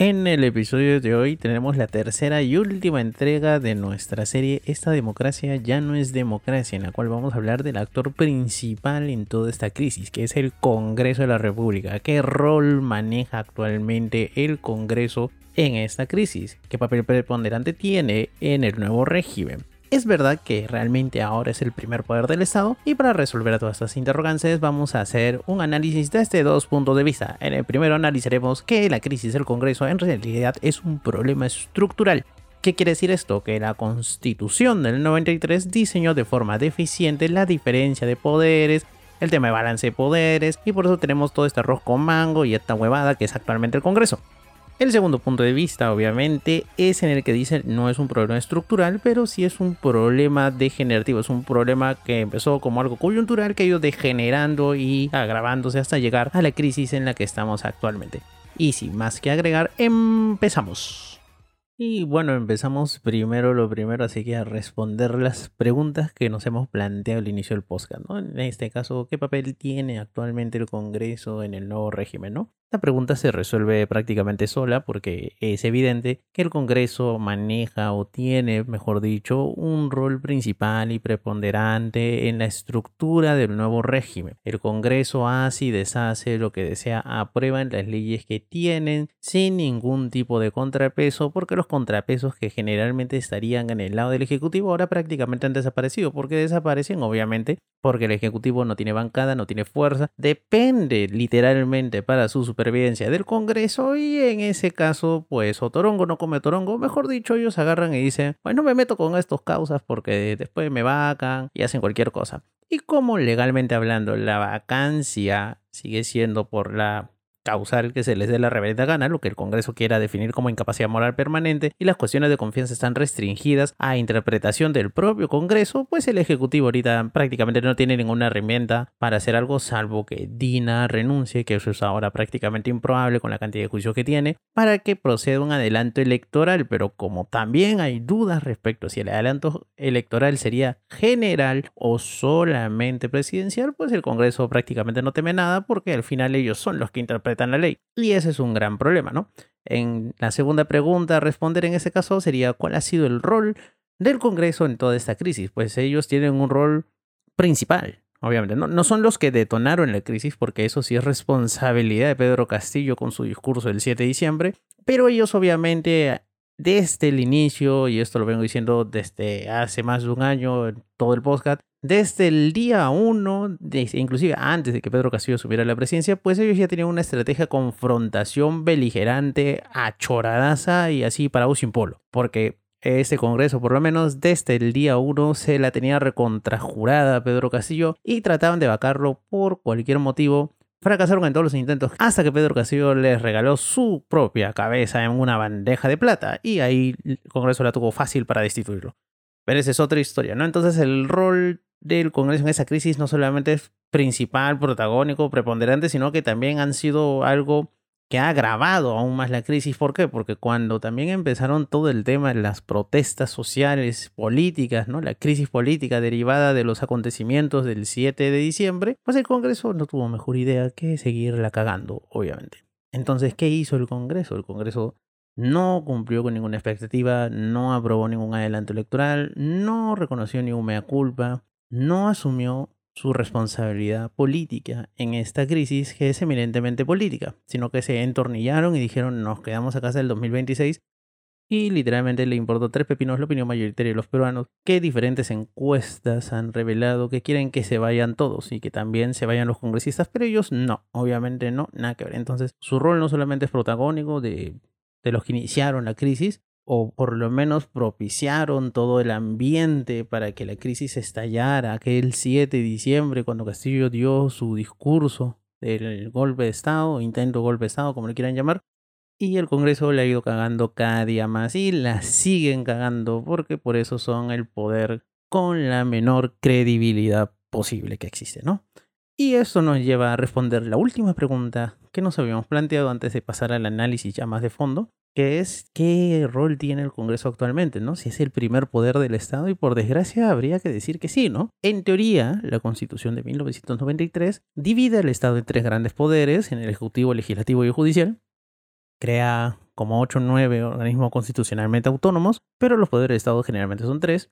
En el episodio de hoy tenemos la tercera y última entrega de nuestra serie Esta democracia ya no es democracia, en la cual vamos a hablar del actor principal en toda esta crisis, que es el Congreso de la República. ¿Qué rol maneja actualmente el Congreso en esta crisis? ¿Qué papel preponderante tiene en el nuevo régimen? Es verdad que realmente ahora es el primer poder del Estado y para resolver todas estas interrogantes vamos a hacer un análisis desde dos puntos de vista. En el primero analizaremos que la crisis del Congreso en realidad es un problema estructural. ¿Qué quiere decir esto? Que la constitución del 93 diseñó de forma deficiente la diferencia de poderes, el tema de balance de poderes y por eso tenemos todo este arroz con mango y esta huevada que es actualmente el Congreso. El segundo punto de vista, obviamente, es en el que dice no es un problema estructural, pero sí es un problema degenerativo, es un problema que empezó como algo coyuntural que ha ido degenerando y agravándose hasta llegar a la crisis en la que estamos actualmente. Y sin más que agregar, empezamos. Y bueno, empezamos primero lo primero, así que a responder las preguntas que nos hemos planteado al inicio del podcast, ¿no? En este caso, ¿qué papel tiene actualmente el Congreso en el nuevo régimen, no? Esta pregunta se resuelve prácticamente sola porque es evidente que el Congreso maneja o tiene, mejor dicho, un rol principal y preponderante en la estructura del nuevo régimen. El Congreso hace y deshace lo que desea, aprueba las leyes que tienen sin ningún tipo de contrapeso porque los contrapesos que generalmente estarían en el lado del Ejecutivo ahora prácticamente han desaparecido. porque desaparecen? Obviamente porque el Ejecutivo no tiene bancada, no tiene fuerza, depende literalmente para su supervivencia del Congreso y en ese caso, pues o Torongo no come Torongo, mejor dicho, ellos agarran y dicen, bueno, me meto con estos causas porque después me vacan y hacen cualquier cosa. Y como legalmente hablando, la vacancia sigue siendo por la causar que se les dé la reverenda gana, lo que el Congreso quiera definir como incapacidad moral permanente, y las cuestiones de confianza están restringidas a interpretación del propio Congreso, pues el Ejecutivo ahorita prácticamente no tiene ninguna herramienta para hacer algo, salvo que Dina renuncie, que eso es ahora prácticamente improbable con la cantidad de juicios que tiene, para que proceda un adelanto electoral, pero como también hay dudas respecto a si el adelanto electoral sería general o solamente presidencial, pues el Congreso prácticamente no teme nada, porque al final ellos son los que interpretan en la ley. Y ese es un gran problema, ¿no? En la segunda pregunta a responder en ese caso sería cuál ha sido el rol del Congreso en toda esta crisis. Pues ellos tienen un rol principal, obviamente. No, no son los que detonaron la crisis, porque eso sí es responsabilidad de Pedro Castillo con su discurso del 7 de diciembre, pero ellos obviamente desde el inicio, y esto lo vengo diciendo desde hace más de un año en todo el podcast, desde el día uno, inclusive antes de que Pedro Castillo subiera a la presidencia, pues ellos ya tenían una estrategia de confrontación beligerante, achoradaza y así para sin polo. Porque este Congreso, por lo menos desde el día uno, se la tenía recontrajurada a Pedro Castillo y trataban de vacarlo por cualquier motivo. Fracasaron en todos los intentos hasta que Pedro Castillo les regaló su propia cabeza en una bandeja de plata y ahí el Congreso la tuvo fácil para destituirlo. Pero esa es otra historia, ¿no? Entonces el rol del Congreso en esa crisis no solamente es principal, protagónico, preponderante, sino que también han sido algo que ha agravado aún más la crisis. ¿Por qué? Porque cuando también empezaron todo el tema de las protestas sociales, políticas, ¿no? La crisis política derivada de los acontecimientos del 7 de diciembre, pues el Congreso no tuvo mejor idea que seguirla cagando, obviamente. Entonces, ¿qué hizo el Congreso? El Congreso no cumplió con ninguna expectativa, no aprobó ningún adelanto electoral, no reconoció ninguna mea culpa, no asumió su responsabilidad política en esta crisis que es eminentemente política, sino que se entornillaron y dijeron nos quedamos a casa del 2026 y literalmente le importó tres pepinos la opinión mayoritaria de los peruanos, que diferentes encuestas han revelado que quieren que se vayan todos y que también se vayan los congresistas, pero ellos no, obviamente no, nada que ver. Entonces su rol no solamente es protagónico de los que iniciaron la crisis, o por lo menos propiciaron todo el ambiente para que la crisis estallara aquel 7 de diciembre cuando Castillo dio su discurso del golpe de Estado, intento golpe de Estado, como le quieran llamar, y el Congreso le ha ido cagando cada día más y la siguen cagando porque por eso son el poder con la menor credibilidad posible que existe, ¿no? Y eso nos lleva a responder la última pregunta que nos habíamos planteado antes de pasar al análisis ya más de fondo, que es qué rol tiene el Congreso actualmente, ¿no? Si es el primer poder del Estado y por desgracia habría que decir que sí, ¿no? En teoría, la Constitución de 1993 divide al Estado en tres grandes poderes, en el Ejecutivo, Legislativo y Judicial, crea como 8 o 9 organismos constitucionalmente autónomos, pero los poderes del Estado generalmente son tres,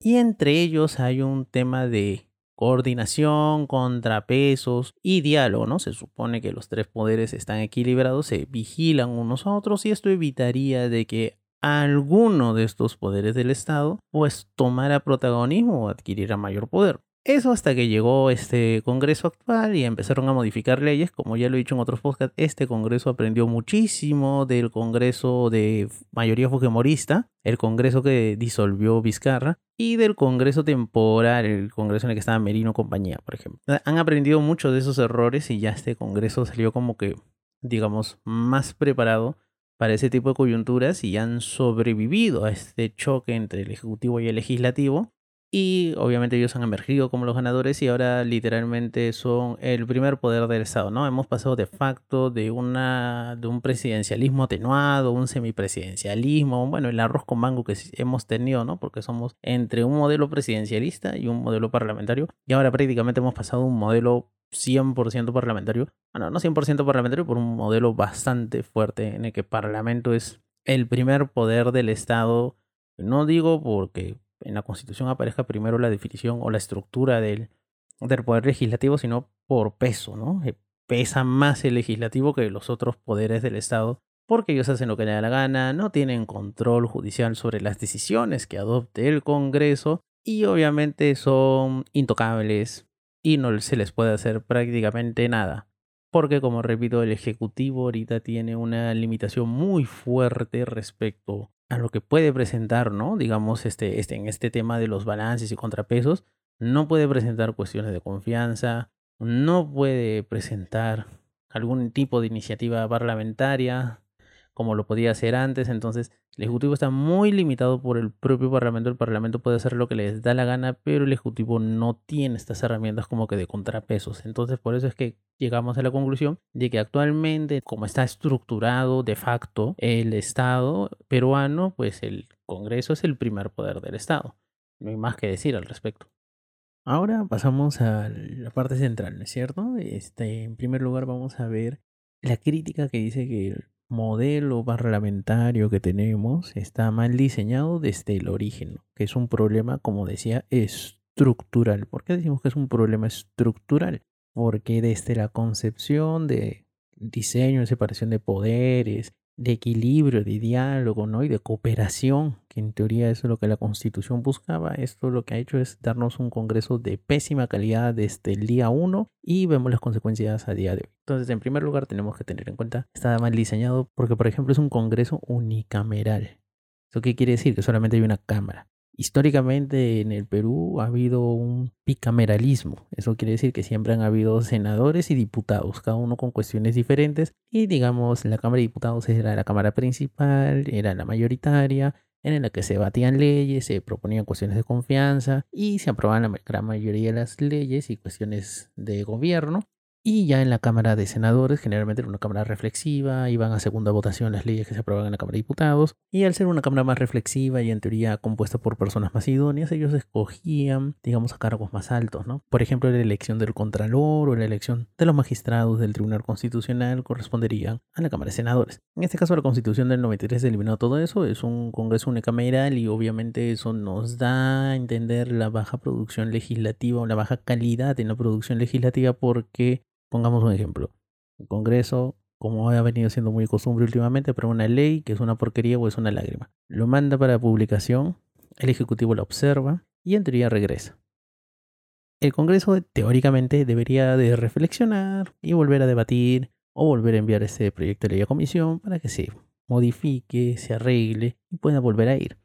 y entre ellos hay un tema de coordinación, contrapesos y diálogo, ¿no? Se supone que los tres poderes están equilibrados, se vigilan unos a otros y esto evitaría de que alguno de estos poderes del Estado pues tomara protagonismo o adquiriera mayor poder. Eso hasta que llegó este Congreso actual y empezaron a modificar leyes. Como ya lo he dicho en otros podcasts, este Congreso aprendió muchísimo del Congreso de mayoría fujimorista, el Congreso que disolvió Vizcarra, y del Congreso temporal, el Congreso en el que estaba Merino compañía, por ejemplo. Han aprendido mucho de esos errores y ya este Congreso salió como que, digamos, más preparado para ese tipo de coyunturas y han sobrevivido a este choque entre el Ejecutivo y el Legislativo y obviamente ellos han emergido como los ganadores y ahora literalmente son el primer poder del Estado, ¿no? Hemos pasado de facto de, una, de un presidencialismo atenuado, un semipresidencialismo, bueno, el arroz con mango que hemos tenido, ¿no? Porque somos entre un modelo presidencialista y un modelo parlamentario y ahora prácticamente hemos pasado a un modelo 100% parlamentario, bueno, no 100% parlamentario, por un modelo bastante fuerte en el que Parlamento es el primer poder del Estado. No digo porque en la Constitución aparezca primero la definición o la estructura del, poder legislativo, sino por peso, ¿no? Eh, pesa más el legislativo que los otros poderes del Estado porque ellos hacen lo que les da la gana, no tienen control judicial sobre las decisiones que adopte el Congreso y obviamente son intocables y no se les puede hacer prácticamente nada. Porque como repito, el Ejecutivo ahorita tiene una limitación muy fuerte respecto a lo que puede presentar, ¿no? Digamos, este, este, en este tema de los balances y contrapesos, no puede presentar cuestiones de confianza, no puede presentar algún tipo de iniciativa parlamentaria, como lo podía hacer antes. Entonces, el Ejecutivo está muy limitado por el propio Parlamento. El Parlamento puede hacer lo que les da la gana, pero el Ejecutivo no tiene estas herramientas como que de contrapesos. Entonces, por eso es que llegamos a la conclusión de que actualmente, como está estructurado de facto el Estado peruano, pues el Congreso es el primer poder del Estado. No hay más que decir al respecto. Ahora pasamos a la parte central, ¿no es cierto? Este, en primer lugar vamos a ver la crítica que dice que modelo parlamentario que tenemos está mal diseñado desde el origen, que es un problema, como decía, estructural. ¿Por qué decimos que es un problema estructural? Porque desde la concepción de diseño, separación de poderes, de equilibrio, de diálogo, ¿no? Y de cooperación, que en teoría eso es lo que la Constitución buscaba. Esto lo que ha hecho es darnos un Congreso de pésima calidad desde el día 1 y vemos las consecuencias a día de hoy. Entonces, en primer lugar, tenemos que tener en cuenta, está mal diseñado porque, por ejemplo, es un Congreso unicameral. ¿Eso qué quiere decir? Que solamente hay una Cámara. Históricamente en el Perú ha habido un bicameralismo. Eso quiere decir que siempre han habido senadores y diputados, cada uno con cuestiones diferentes. Y digamos, la Cámara de Diputados era la Cámara principal, era la mayoritaria, en la que se batían leyes, se proponían cuestiones de confianza y se aprobaban la gran mayoría de las leyes y cuestiones de gobierno. Y ya en la Cámara de Senadores, generalmente era una Cámara reflexiva, iban a segunda votación las leyes que se aprobaban en la Cámara de Diputados. Y al ser una Cámara más reflexiva y en teoría compuesta por personas más idóneas, ellos escogían, digamos, a cargos más altos, ¿no? Por ejemplo, la elección del Contralor o la elección de los magistrados del Tribunal Constitucional corresponderían a la Cámara de Senadores. En este caso, la Constitución del 93 eliminó todo eso, es un Congreso unicameral y obviamente eso nos da a entender la baja producción legislativa o la baja calidad en la producción legislativa porque Pongamos un ejemplo. El Congreso, como ha venido siendo muy costumbre últimamente, aprueba una ley que es una porquería o es una lágrima. Lo manda para publicación, el Ejecutivo la observa y en teoría regresa. El Congreso teóricamente debería de reflexionar y volver a debatir o volver a enviar ese proyecto de ley a comisión para que se modifique, se arregle y pueda volver a ir.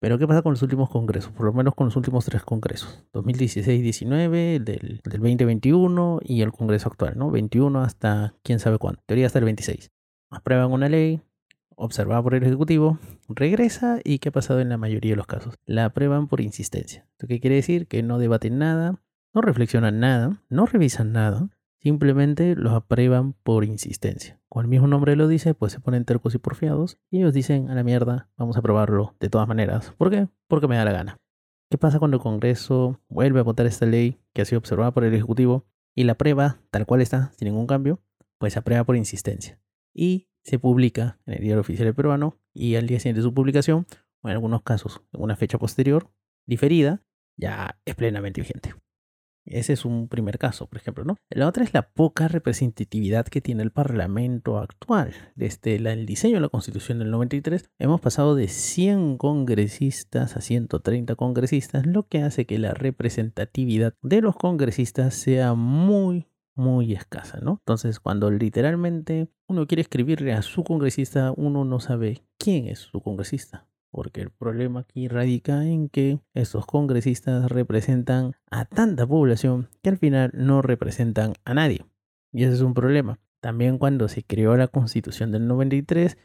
Pero ¿qué pasa con los últimos congresos? Por lo menos con los últimos tres congresos. 2016-19, del, 2021 y el congreso actual, ¿no? 21 hasta quién sabe cuándo. teoría hasta el 26. Aprueban una ley, observada por el Ejecutivo, regresa y ¿qué ha pasado en la mayoría de los casos? La aprueban por insistencia. ¿Esto qué quiere decir? Que no debaten nada, no reflexionan nada, no revisan nada, simplemente los aprueban por insistencia. Con el mismo nombre lo dice, pues se ponen tercos y porfiados y ellos dicen a la mierda, vamos a aprobarlo de todas maneras. ¿Por qué? Porque me da la gana. ¿Qué pasa cuando el Congreso vuelve a votar esta ley que ha sido observada por el Ejecutivo y la prueba, tal cual está, sin ningún cambio? Pues se aprueba por insistencia. Y se publica en el diario oficial peruano y al día siguiente de su publicación, o en algunos casos en una fecha posterior, diferida, ya es plenamente vigente. Ese es un primer caso, por ejemplo, ¿no? La otra es la poca representatividad que tiene el Parlamento actual. Desde el diseño de la Constitución del 93 hemos pasado de 100 congresistas a 130 congresistas, lo que hace que la representatividad de los congresistas sea muy, muy escasa, ¿no? Entonces, cuando literalmente uno quiere escribirle a su congresista, uno no sabe quién es su congresista porque el problema aquí radica en que estos congresistas representan a tanta población que al final no representan a nadie. Y ese es un problema. También cuando se creó la constitución del 93,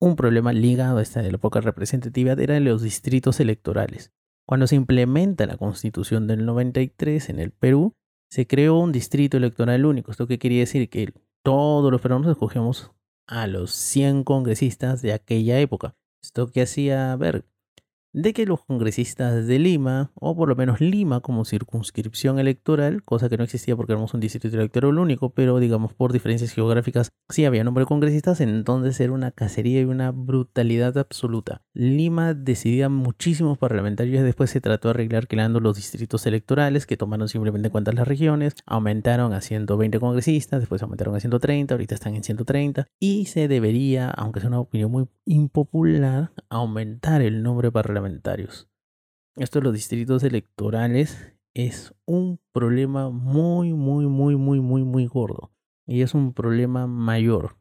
un problema ligado a esta de la poca representatividad era los distritos electorales. Cuando se implementa la constitución del 93 en el Perú, se creó un distrito electoral único. ¿Esto qué quería decir? Que todos los peruanos escogíamos a los 100 congresistas de aquella época. Esto que hacía ver de que los congresistas de Lima, o por lo menos Lima como circunscripción electoral, cosa que no existía porque éramos un distrito electoral único, pero digamos por diferencias geográficas sí había nombre de congresistas, entonces era una cacería y una brutalidad absoluta. Lima decidía muchísimos parlamentarios y después se trató de arreglar creando los distritos electorales que tomaron simplemente en cuenta las regiones, aumentaron a 120 congresistas, después aumentaron a 130, ahorita están en 130 y se debería, aunque sea una opinión muy impopular, aumentar el nombre de parlamentarios. Esto de los distritos electorales es un problema muy, muy, muy, muy, muy, muy gordo. Y es un problema mayor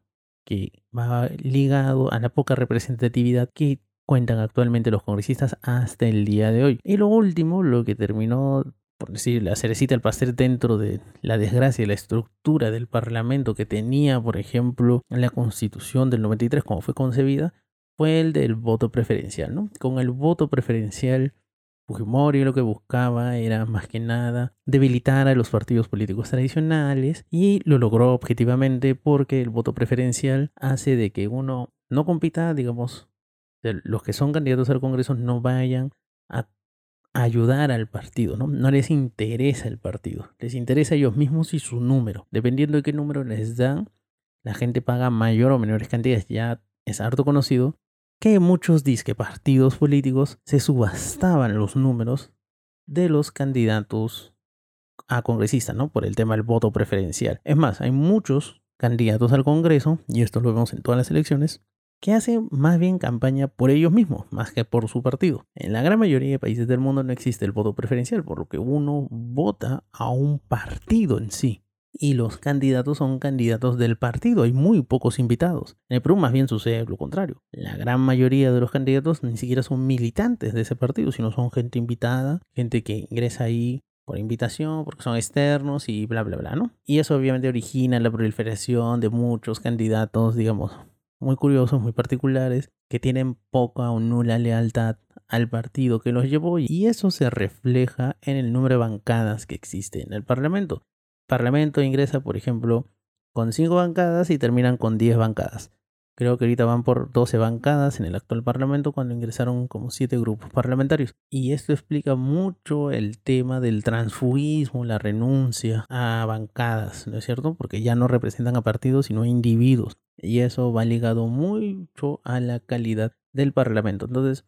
que va ligado a la poca representatividad que cuentan actualmente los congresistas hasta el día de hoy. Y lo último, lo que terminó, por decir, la cerecita del pastel dentro de la desgracia la estructura del Parlamento que tenía, por ejemplo, la Constitución del 93, como fue concebida, fue el del voto preferencial, ¿no? Con el voto preferencial, Fujimori lo que buscaba era más que nada debilitar a los partidos políticos tradicionales y lo logró objetivamente porque el voto preferencial hace de que uno no compita, digamos, los que son candidatos al Congreso no vayan a ayudar al partido, ¿no? No les interesa el partido, les interesa a ellos mismos y su número. Dependiendo de qué número les dan, la gente paga mayor o menores cantidades. Ya es harto conocido que muchos disque partidos políticos se subastaban los números de los candidatos a congresista, ¿no? Por el tema del voto preferencial. Es más, hay muchos candidatos al Congreso, y esto lo vemos en todas las elecciones, que hacen más bien campaña por ellos mismos, más que por su partido. En la gran mayoría de países del mundo no existe el voto preferencial, por lo que uno vota a un partido en sí y los candidatos son candidatos del partido. Hay muy pocos invitados. En el Perú más bien sucede lo contrario. La gran mayoría de los candidatos ni siquiera son militantes de ese partido, sino son gente invitada, gente que ingresa ahí por invitación, porque son externos y bla, bla, bla, ¿no? Y eso obviamente origina la proliferación de muchos candidatos, digamos, muy curiosos, muy particulares, que tienen poca o nula lealtad al partido que los llevó y eso se refleja en el número de bancadas que existe en el Parlamento. Parlamento ingresa, por ejemplo, con 5 bancadas y terminan con 10 bancadas. Creo que ahorita van por 12 bancadas en el actual Parlamento cuando ingresaron como 7 grupos parlamentarios. Y esto explica mucho el tema del transfugismo, la renuncia a bancadas, ¿no es cierto? Porque ya no representan a partidos sino a individuos. Y eso va ligado mucho a la calidad del Parlamento. Entonces,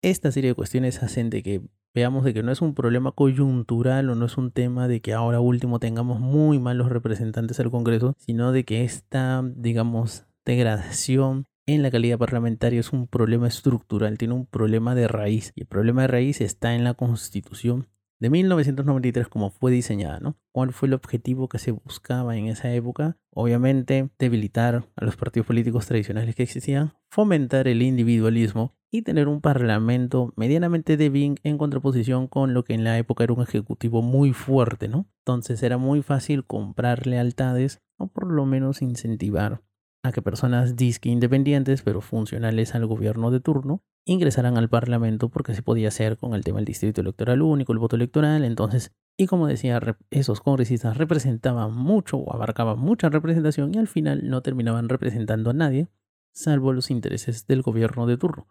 esta serie de cuestiones hacen de que veamos de que no es un problema coyuntural o no es un tema de que ahora último tengamos muy malos representantes al Congreso, sino de que esta, digamos, degradación en la calidad parlamentaria es un problema estructural, tiene un problema de raíz. Y el problema de raíz está en la Constitución de 1993 como fue diseñada, ¿no? ¿Cuál fue el objetivo que se buscaba en esa época? Obviamente debilitar a los partidos políticos tradicionales que existían, fomentar el individualismo y tener un parlamento medianamente débil en contraposición con lo que en la época era un ejecutivo muy fuerte, ¿no? Entonces era muy fácil comprar lealtades o por lo menos incentivar a que personas disque independientes, pero funcionales al gobierno de turno, ingresaran al Parlamento porque se podía hacer con el tema del distrito electoral único, el voto electoral. Entonces, y como decía, esos congresistas representaban mucho o abarcaban mucha representación y al final no terminaban representando a nadie, salvo los intereses del gobierno de turno.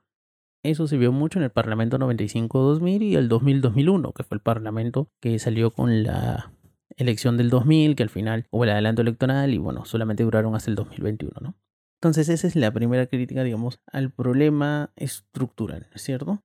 Eso se vio mucho en el Parlamento 95-2000 y el 2000-2001, que fue el Parlamento que salió con la elección del 2000, que al final hubo el adelanto electoral y bueno, solamente duraron hasta el 2021, ¿no? Entonces esa es la primera crítica, digamos, al problema estructural, ¿cierto?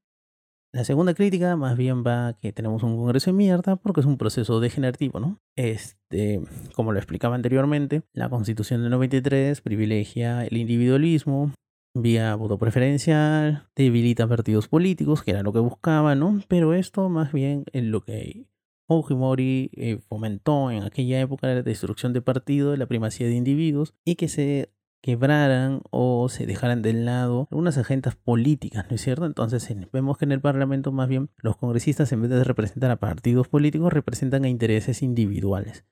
La segunda crítica más bien va a que tenemos un Congreso de mierda porque es un proceso degenerativo, ¿no? Este, como lo explicaba anteriormente, la Constitución del 93 privilegia el individualismo vía voto preferencial, debilita partidos políticos, que era lo que buscaba, ¿no? Pero esto más bien es lo que Fujimori eh, fomentó en aquella época la destrucción de partidos, la primacía de individuos y que se quebraran o se dejaran de lado algunas agendas políticas, ¿no es cierto? Entonces vemos que en el Parlamento más bien los congresistas en vez de representar a partidos políticos representan a intereses individuales.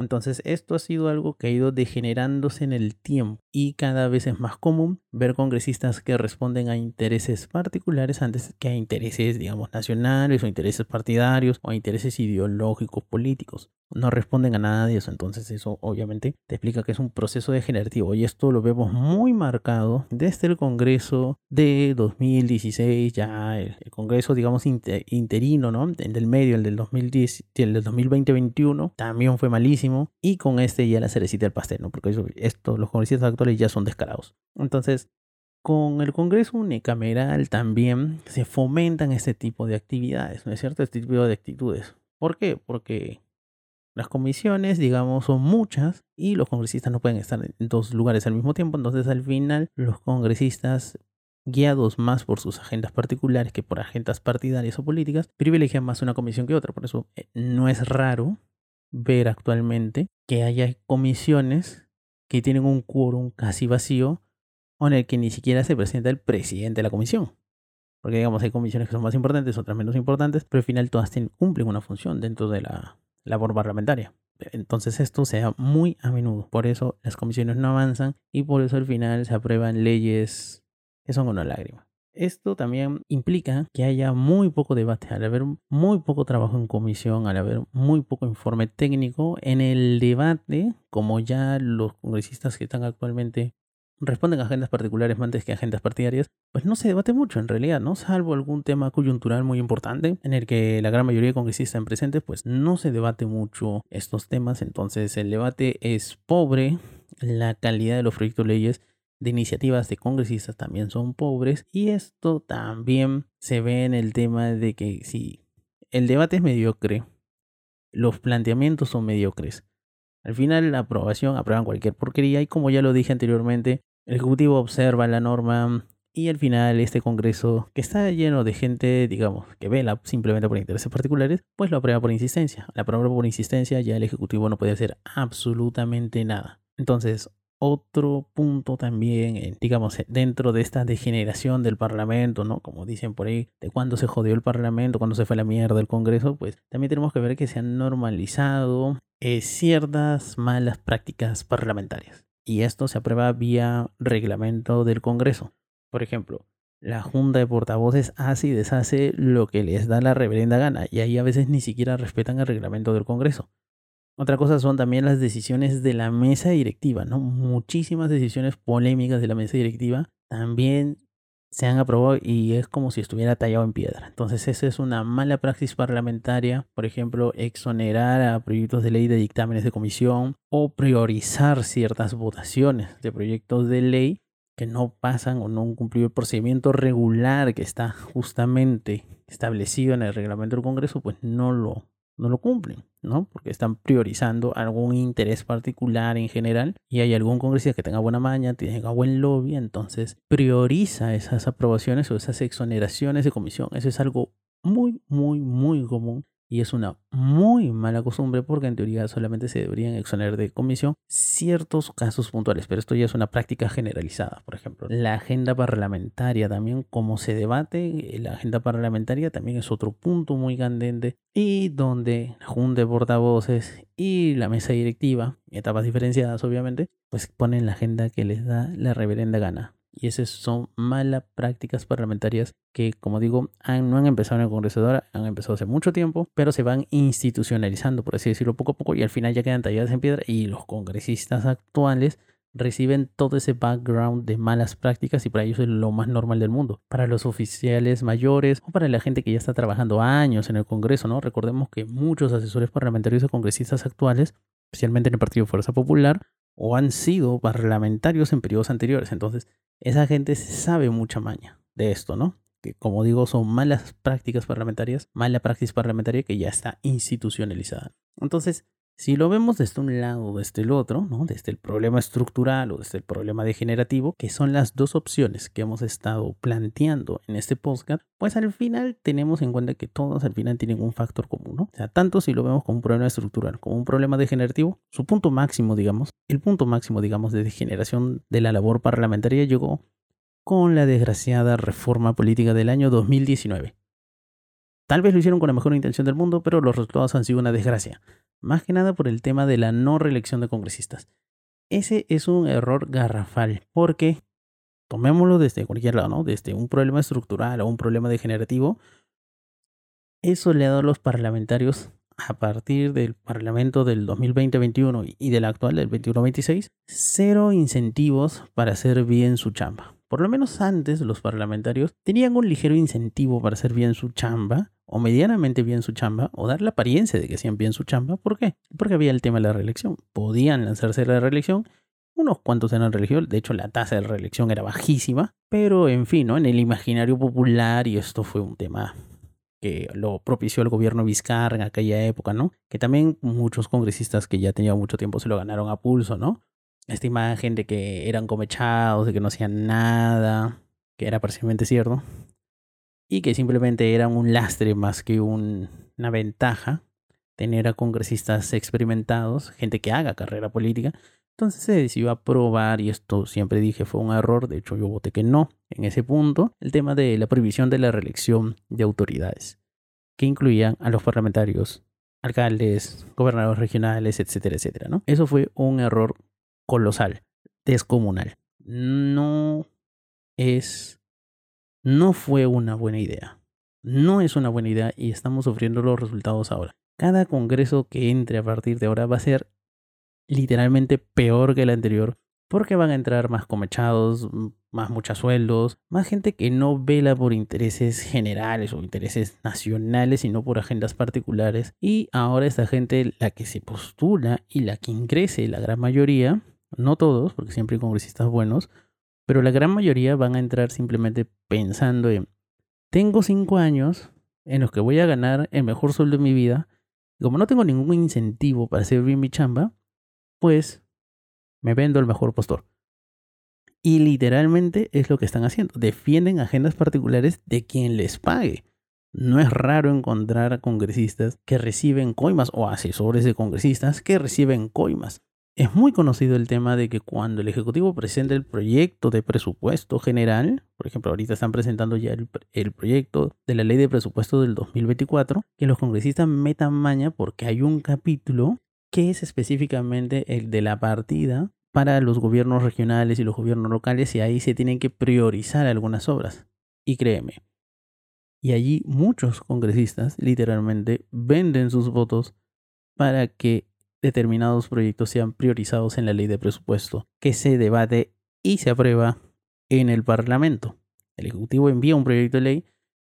Entonces esto ha sido algo que ha ido degenerándose en el tiempo y cada vez es más común ver congresistas que responden a intereses particulares antes que a intereses, digamos, nacionales o intereses partidarios o a intereses ideológicos políticos. No responden a nada de eso, entonces eso obviamente te explica que es un proceso degenerativo y esto lo vemos muy marcado desde el Congreso de 2016, ya el, Congreso, digamos, interino, ¿no? El del medio, el del 2010, el del 2020-21, también fue malísimo y con este ya la cerecita del pastel, ¿no? Porque esto, los congresistas actuales ya son descarados. Entonces, con el Congreso unicameral también se fomentan este tipo de actividades, ¿no es cierto? Este tipo de actitudes. ¿Por qué? Porque las comisiones, digamos, son muchas y los congresistas no pueden estar en dos lugares al mismo tiempo, entonces al final los congresistas guiados más por sus agendas particulares que por agendas partidarias o políticas, privilegian más una comisión que otra. Por eso eh, no es raro ver actualmente que haya comisiones que tienen un quórum casi vacío en el que ni siquiera se presenta el presidente de la comisión. Porque digamos, hay comisiones que son más importantes, otras menos importantes, pero al final todas cumplen una función dentro de la labor parlamentaria. Entonces esto se da muy a menudo. Por eso las comisiones no avanzan y por eso al final se aprueban leyes que son una lágrima. Esto también implica que haya muy poco debate, al haber muy poco trabajo en comisión, al haber muy poco informe técnico en el debate, como ya los congresistas que están actualmente responden a agendas particulares antes que a agendas partidarias, pues no se debate mucho en realidad, ¿no? Salvo algún tema coyuntural muy importante en el que la gran mayoría de congresistas están presentes, pues no se debate mucho estos temas, entonces el debate es pobre, la calidad de los proyectos de leyes de iniciativas de congresistas también son pobres y esto también se ve en el tema de que si el debate es mediocre, los planteamientos son mediocres. Al final la aprobación aprueban cualquier porquería y como ya lo dije anteriormente, el Ejecutivo observa la norma y al final este Congreso, que está lleno de gente, digamos, que vela simplemente por intereses particulares, pues lo aprueba por insistencia. La aprueba por insistencia ya el Ejecutivo no puede hacer absolutamente nada. Entonces, otro punto también, digamos, dentro de esta degeneración del Parlamento, ¿no? Como dicen por ahí, de cuándo se jodió el Parlamento, cuándo se fue la mierda el Congreso, pues también tenemos que ver que se han normalizado eh, ciertas malas prácticas parlamentarias. Y esto se aprueba vía reglamento del Congreso. Por ejemplo, la Junta de Portavoces hace y deshace lo que les da la reverenda gana, y ahí a veces ni siquiera respetan el reglamento del Congreso. Otra cosa son también las decisiones de la mesa directiva, ¿no? Muchísimas decisiones polémicas de la mesa directiva también se han aprobado y es como si estuviera tallado en piedra. Entonces esa es una mala praxis parlamentaria, por ejemplo, exonerar a proyectos de ley de dictámenes de comisión o priorizar ciertas votaciones de proyectos de ley que no pasan o no han cumplido el procedimiento regular que está justamente establecido en el reglamento del Congreso, pues no lo no lo cumplen, ¿no? Porque están priorizando algún interés particular en general y hay algún congresista que tenga buena maña, tenga buen lobby, entonces prioriza esas aprobaciones o esas exoneraciones de comisión. Eso es algo muy, muy, muy común Y es una muy mala costumbre porque en teoría solamente se deberían exonerar de comisión ciertos casos puntuales, pero esto ya es una práctica generalizada. Por ejemplo, la agenda parlamentaria también, como se debate, la agenda parlamentaria también es otro punto muy candente y donde la Junta de Portavoces y la mesa directiva, etapas diferenciadas obviamente, pues ponen la agenda que les da la reverenda gana. Y esas son malas prácticas parlamentarias que, como digo, no han empezado en el Congreso de ahora, han empezado hace mucho tiempo, pero se van institucionalizando, por así decirlo, poco a poco y al final ya quedan talladas en piedra y los congresistas actuales reciben todo ese background de malas prácticas y para ellos es lo más normal del mundo. Para los oficiales mayores o para la gente que ya está trabajando años en el Congreso, ¿no? Recordemos que muchos asesores parlamentarios o congresistas actuales, especialmente en el Partido Fuerza Popular, o han sido parlamentarios en periodos anteriores. Entonces, esa gente sabe mucha maña de esto, ¿no? Que como digo, son malas prácticas parlamentarias, mala práctica parlamentaria que ya está institucionalizada. Entonces, si lo vemos desde un lado o desde el otro, ¿no? desde el problema estructural o desde el problema degenerativo, que son las dos opciones que hemos estado planteando en este podcast, pues al final tenemos en cuenta que todos al final tienen un factor común. ¿no? O sea, tanto si lo vemos como un problema estructural como un problema degenerativo, su punto máximo, digamos, el punto máximo, digamos, de degeneración de la labor parlamentaria llegó con la desgraciada reforma política del año 2019. Tal vez lo hicieron con la mejor intención del mundo, pero los resultados han sido una desgracia más que nada por el tema de la no reelección de congresistas. Ese es un error garrafal, porque tomémoslo desde cualquier lado, ¿no? Desde un problema estructural o un problema degenerativo, eso le ha dado a los parlamentarios a partir del Parlamento del 2020-21 y del actual, del 21-26, cero incentivos para hacer bien su chamba. Por lo menos antes los parlamentarios tenían un ligero incentivo para hacer bien su chamba, o medianamente bien su chamba, o dar la apariencia de que hacían bien su chamba. ¿Por qué? Porque había el tema de la reelección. Podían lanzarse a la reelección, unos cuantos eran reelegidos, de hecho la tasa de reelección era bajísima, pero en fin, ¿no? en el imaginario popular, y esto fue un tema que lo propició el gobierno Vizcarra en aquella época, ¿no? Que también muchos congresistas que ya tenían mucho tiempo se lo ganaron a pulso, ¿no? Esta imagen de que eran comechados, de que no hacían nada, que era parcialmente cierto, y que simplemente eran un lastre más que una ventaja tener a congresistas experimentados, gente que haga carrera política. Entonces se decidió aprobar, y esto siempre dije fue un error, de hecho yo voté que no en ese punto, el tema de la prohibición de la reelección de autoridades, que incluían a los parlamentarios, alcaldes, gobernadores regionales, etcétera, etcétera. ¿no? Eso fue un error colosal, descomunal. No es no fue una buena idea. No es una buena idea y estamos sufriendo los resultados ahora. Cada congreso que entre a partir de ahora va a ser literalmente peor que el anterior porque van a entrar más comechados, más muchos sueldos, más gente que no vela por intereses generales o intereses nacionales, sino por agendas particulares. Y ahora esta gente, la que se postula y la que ingrese, la gran mayoría, no todos, porque siempre hay congresistas buenos, pero la gran mayoría van a entrar simplemente pensando en, tengo cinco años en los que voy a ganar el mejor sueldo de mi vida, y como no tengo ningún incentivo para hacer bien mi chamba, pues me vendo el mejor postor. Y literalmente es lo que están haciendo. Defienden agendas particulares de quien les pague. No es raro encontrar a congresistas que reciben coimas o asesores de congresistas que reciben coimas. Es muy conocido el tema de que cuando el Ejecutivo presenta el proyecto de presupuesto general, por ejemplo, ahorita están presentando ya el, proyecto de la ley de presupuesto del 2024, que los congresistas metan maña porque hay un capítulo que es específicamente el de la partida para los gobiernos regionales y los gobiernos locales y ahí se tienen que priorizar algunas obras. Y créeme, y allí muchos congresistas literalmente venden sus votos para que determinados proyectos sean priorizados en la ley de presupuesto, que se debate y se aprueba en el Parlamento. El Ejecutivo envía un proyecto de ley,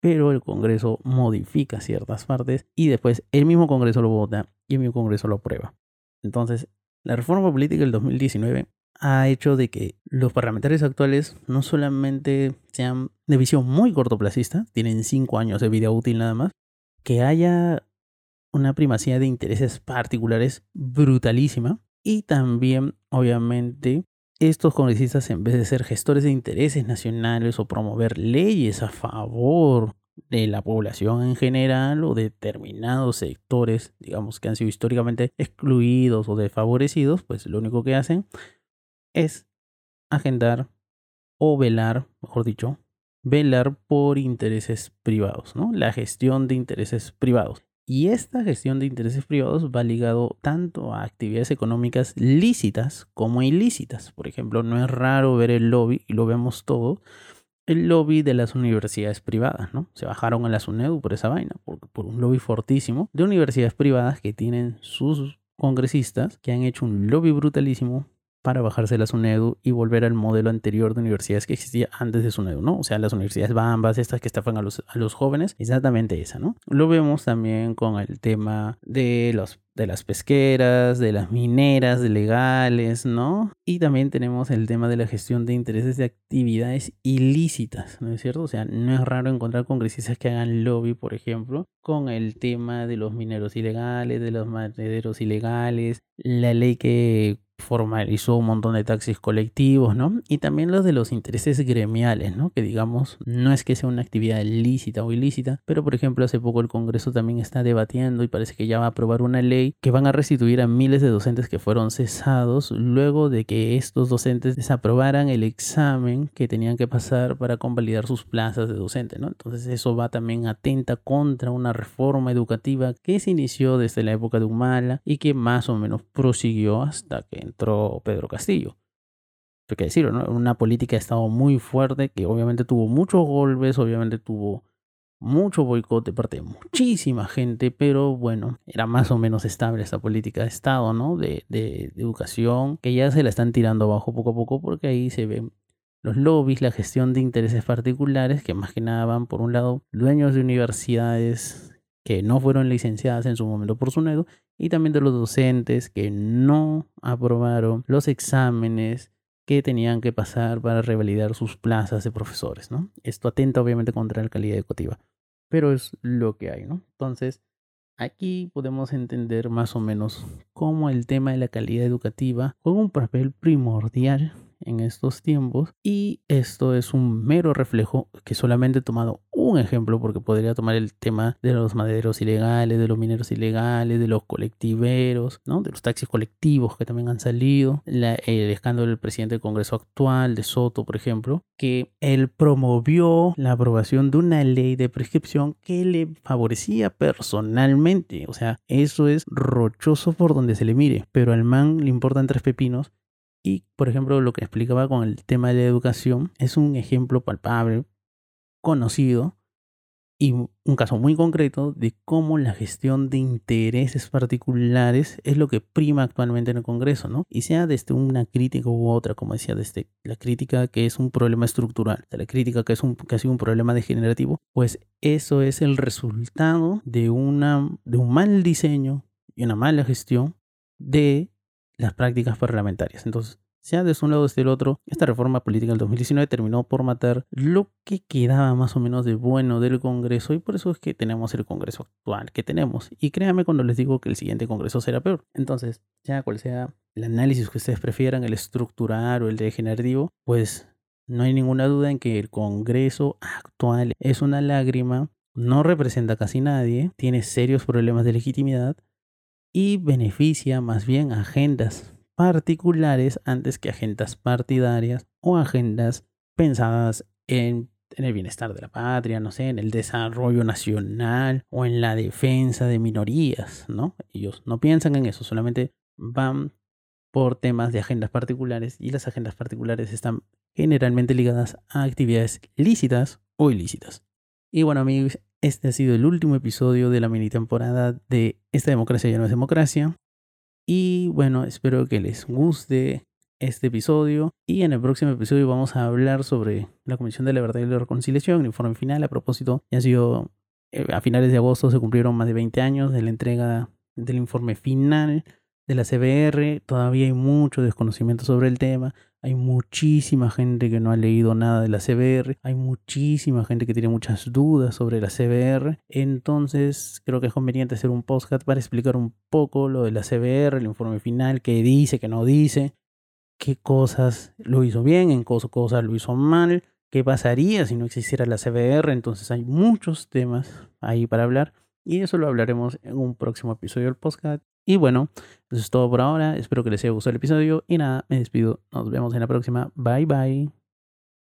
pero el Congreso modifica ciertas partes y después el mismo Congreso lo vota y el mismo Congreso lo aprueba. Entonces, la reforma política del 2019 ha hecho de que los parlamentarios actuales no solamente sean de visión muy cortoplacista, tienen cinco años de vida útil nada más, que haya una primacía de intereses particulares brutalísima. Y también, obviamente, estos congresistas, en vez de ser gestores de intereses nacionales o promover leyes a favor de la población en general o determinados sectores, digamos, que han sido históricamente excluidos o desfavorecidos, pues lo único que hacen es agendar o velar, mejor dicho, velar por intereses privados, ¿no? La gestión de intereses privados. Y esta gestión de intereses privados va ligado tanto a actividades económicas lícitas como ilícitas. Por ejemplo, no es raro ver el lobby, y lo vemos todo, el lobby de las universidades privadas, ¿no? Se bajaron a la SUNEDU por esa vaina, por, por un lobby fortísimo de universidades privadas que tienen sus congresistas que han hecho un lobby brutalísimo para bajarse la SUNEDU y volver al modelo anterior de universidades que existía antes de SUNEDU, ¿no? O sea, las universidades bambas, estas que estafan a los, jóvenes, exactamente esa, ¿no? Lo vemos también con el tema de los de las pesqueras, de las mineras legales, ¿no? Y también tenemos el tema de la gestión de intereses de actividades ilícitas, ¿no es cierto? O sea, no es raro encontrar congresistas que hagan lobby, por ejemplo, con el tema de los mineros ilegales, de los madereros ilegales, la ley que formalizó un montón de taxis colectivos, ¿no? Y también los de los intereses gremiales, ¿no? Que digamos, no es que sea una actividad lícita o ilícita, pero por ejemplo hace poco el Congreso también está debatiendo y parece que ya va a aprobar una ley que van a restituir a miles de docentes que fueron cesados luego de que estos docentes desaprobaran el examen que tenían que pasar para convalidar sus plazas de docente, ¿no? Entonces eso va también atenta contra una reforma educativa que se inició desde la época de Humala y que más o menos prosiguió hasta que Pedro Castillo. Hay que decirlo, ¿no? Una política de Estado muy fuerte que obviamente tuvo muchos golpes, obviamente tuvo mucho boicot de parte de muchísima gente, pero bueno, era más o menos estable esta política de Estado, ¿no? De, educación, que ya se la están tirando abajo poco a poco porque ahí se ven los lobbies, la gestión de intereses particulares, que más que nada van por un lado dueños de universidades que no fueron licenciadas en su momento por SUNEDO y también de los docentes que no aprobaron los exámenes que tenían que pasar para revalidar sus plazas de profesores, ¿no? Esto atenta obviamente contra la calidad educativa, pero es lo que hay, ¿no? Entonces, aquí podemos entender más o menos cómo el tema de la calidad educativa juega un papel primordial en estos tiempos y esto es un mero reflejo que solamente he tomado un ejemplo porque podría tomar el tema de los madereros ilegales, de los mineros ilegales, de los colectiveros, ¿no? de los taxis colectivos que también han salido, el escándalo del presidente del Congreso actual, de Soto, por ejemplo, que él promovió la aprobación de una ley de prescripción que le favorecía personalmente, o sea, eso es rochoso por donde se le mire, pero al man le importan tres pepinos y, por ejemplo, lo que explicaba con el tema de la educación es un ejemplo palpable, conocido y un caso muy concreto de cómo la gestión de intereses particulares es lo que prima actualmente en el Congreso, ¿no? Y sea desde una crítica u otra, como decía, desde la crítica que es un problema estructural, de la crítica que es un, ha sido un problema degenerativo, pues eso es el resultado de, una, de un mal diseño y una mala gestión de las prácticas parlamentarias. Entonces, sea de un lado o del otro, esta reforma política del 2019 terminó por matar lo que quedaba más o menos de bueno del Congreso y por eso es que tenemos el Congreso actual que tenemos. Y créanme cuando les digo que el siguiente Congreso será peor. Entonces, sea cual sea el análisis que ustedes prefieran, el estructural o el degenerativo, pues no hay ninguna duda en que el Congreso actual es una lágrima, no representa casi nadie, tiene serios problemas de legitimidad y beneficia más bien agendas particulares antes que agendas partidarias o agendas pensadas en, el bienestar de la patria, no sé, en el desarrollo nacional o en la defensa de minorías, ¿no? Ellos no piensan en eso, solamente van por temas de agendas particulares y las agendas particulares están generalmente ligadas a actividades lícitas o ilícitas. Y bueno amigos, este ha sido el último episodio de la mini temporada de Esta democracia ya no es democracia. Y bueno, espero que les guste este episodio. Y en el próximo episodio vamos a hablar sobre la Comisión de la Verdad y la Reconciliación, el informe final. A propósito, ya ha sido eh, a finales de agosto se cumplieron más de 20 años de la entrega del informe final de la CBR. Todavía hay mucho desconocimiento sobre el tema. Hay muchísima gente que no ha leído nada de la CBR. Hay muchísima gente que tiene muchas dudas sobre la CBR. Entonces creo que es conveniente hacer un podcast para explicar un poco lo de la CBR, el informe final, qué dice, qué no dice, qué cosas lo hizo bien, en qué cosas lo hizo mal, qué pasaría si no existiera la CBR. Entonces hay muchos temas ahí para hablar y eso lo hablaremos en un próximo episodio del podcast. Y bueno, eso es todo por ahora. Espero que les haya gustado el episodio y nada, me despido. Nos vemos en la próxima. Bye bye.